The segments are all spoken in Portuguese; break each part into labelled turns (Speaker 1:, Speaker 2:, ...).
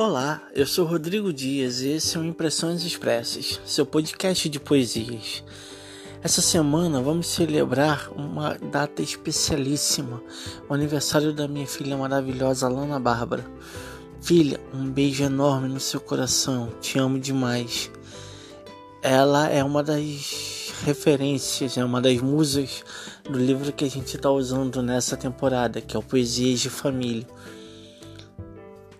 Speaker 1: Olá, eu sou Rodrigo Dias e esse é o Impressões Expressas, seu podcast de poesias. Essa semana vamos celebrar uma data especialíssima, o aniversário da minha filha maravilhosa Lana Bárbara. Filha, um beijo enorme no seu coração, te amo demais. Ela é uma das referências, é uma das musas do livro que a gente está usando nessa temporada, que é o Poesias de Família.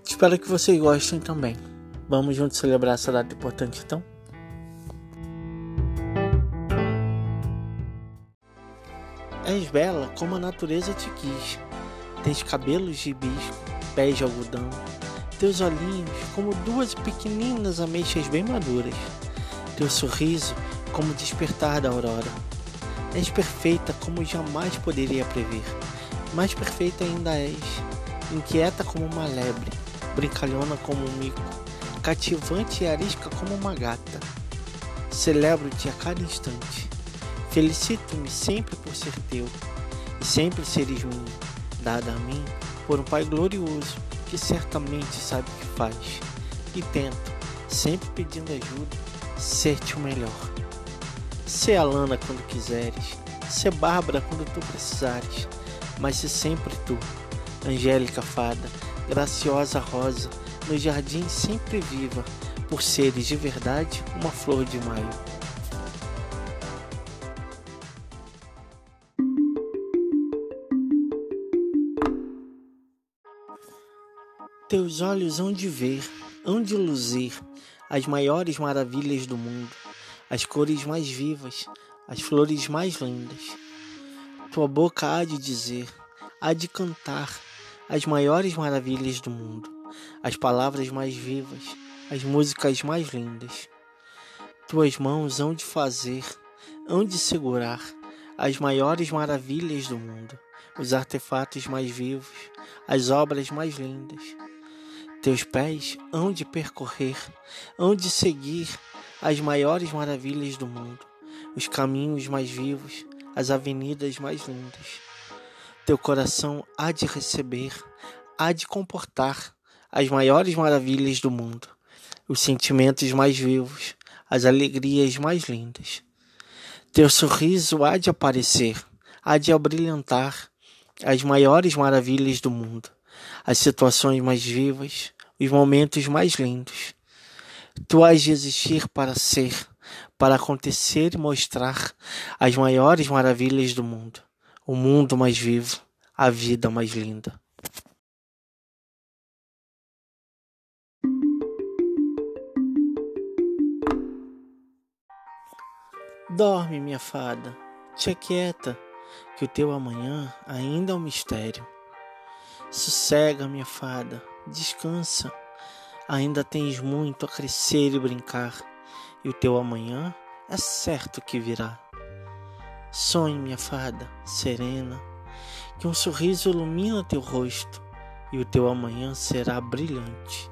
Speaker 1: Espero que vocês gostem também. Vamos juntos celebrar essa data importante então? És bela como a natureza te quis. Tens cabelos de hibisco, pés de algodão. Teus olhinhos como duas pequeninas ameixas bem maduras. Teu sorriso como despertar da aurora. És perfeita como jamais poderia prever. Mais perfeita ainda és, inquieta como uma lebre brincalhona como um mico, cativante e arisca como uma gata. Celebro-te a cada instante. Felicito-me sempre por ser teu, e sempre seres minha, dada a mim por um Pai glorioso que certamente sabe o que faz, e tento, sempre pedindo ajuda, ser-te o melhor. Ser Alana quando quiseres, ser Bárbara quando tu precisares, mas se sempre tu, Angélica Fada, graciosa rosa, no jardim sempre viva, por seres de verdade uma flor de maio. Teus olhos hão de ver, hão de luzir as maiores maravilhas do mundo, as cores mais vivas, as flores mais lindas. Tua boca há de dizer, há de cantar as maiores maravilhas do mundo, as palavras mais vivas, as músicas mais lindas. Tuas mãos hão de fazer, hão de segurar as maiores maravilhas do mundo, os artefatos mais vivos, as obras mais lindas. Teus pés hão de percorrer, hão de seguir as maiores maravilhas do mundo, os caminhos mais vivos, as avenidas mais lindas. Teu coração há de receber, há de comportar as maiores maravilhas do mundo, os sentimentos mais vivos, as alegrias mais lindas. Teu sorriso há de aparecer, há de abrilhantar as maiores maravilhas do mundo, as situações mais vivas, os momentos mais lindos. Tu has de existir para ser, para acontecer e mostrar as maiores maravilhas do mundo o mundo mais vivo, a vida mais linda. Dorme, minha fada, te aquieta, que o teu amanhã ainda é um mistério. Sossega, minha fada, descansa, ainda tens muito a crescer e brincar, e o teu amanhã é certo que virá. Sonhe, minha fada, serena, que um sorriso ilumina teu rosto e o teu amanhã será brilhante.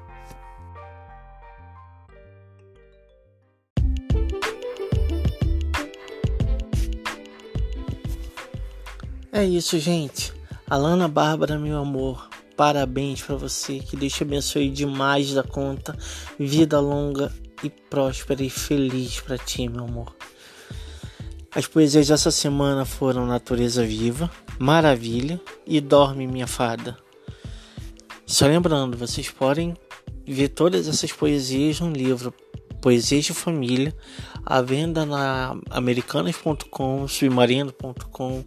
Speaker 1: É isso, gente. Alana Bárbara, meu amor, parabéns para você. Que Deus te abençoe demais da conta. Vida longa e próspera e feliz para ti, meu amor. As poesias dessa semana foram Natureza Viva, Maravilha e Dorme Minha Fada. Só lembrando, vocês podem ver todas essas poesias no livro Poesias de Família, à venda na americanas.com, submarino.com,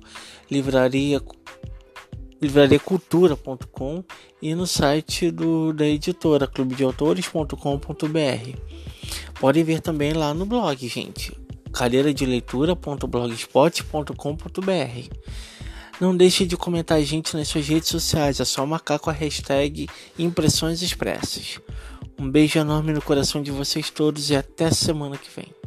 Speaker 1: livraria livrariacultura.com e no site do, da editora clubedeautores.com.br. Podem ver também lá no blog, gente cadeira de leitura.blogspot.com.br. Não deixe de comentar a gente nas suas redes sociais, é só marcar com a hashtag Impressões Expressas. Um beijo enorme no coração de vocês todos e até semana que vem.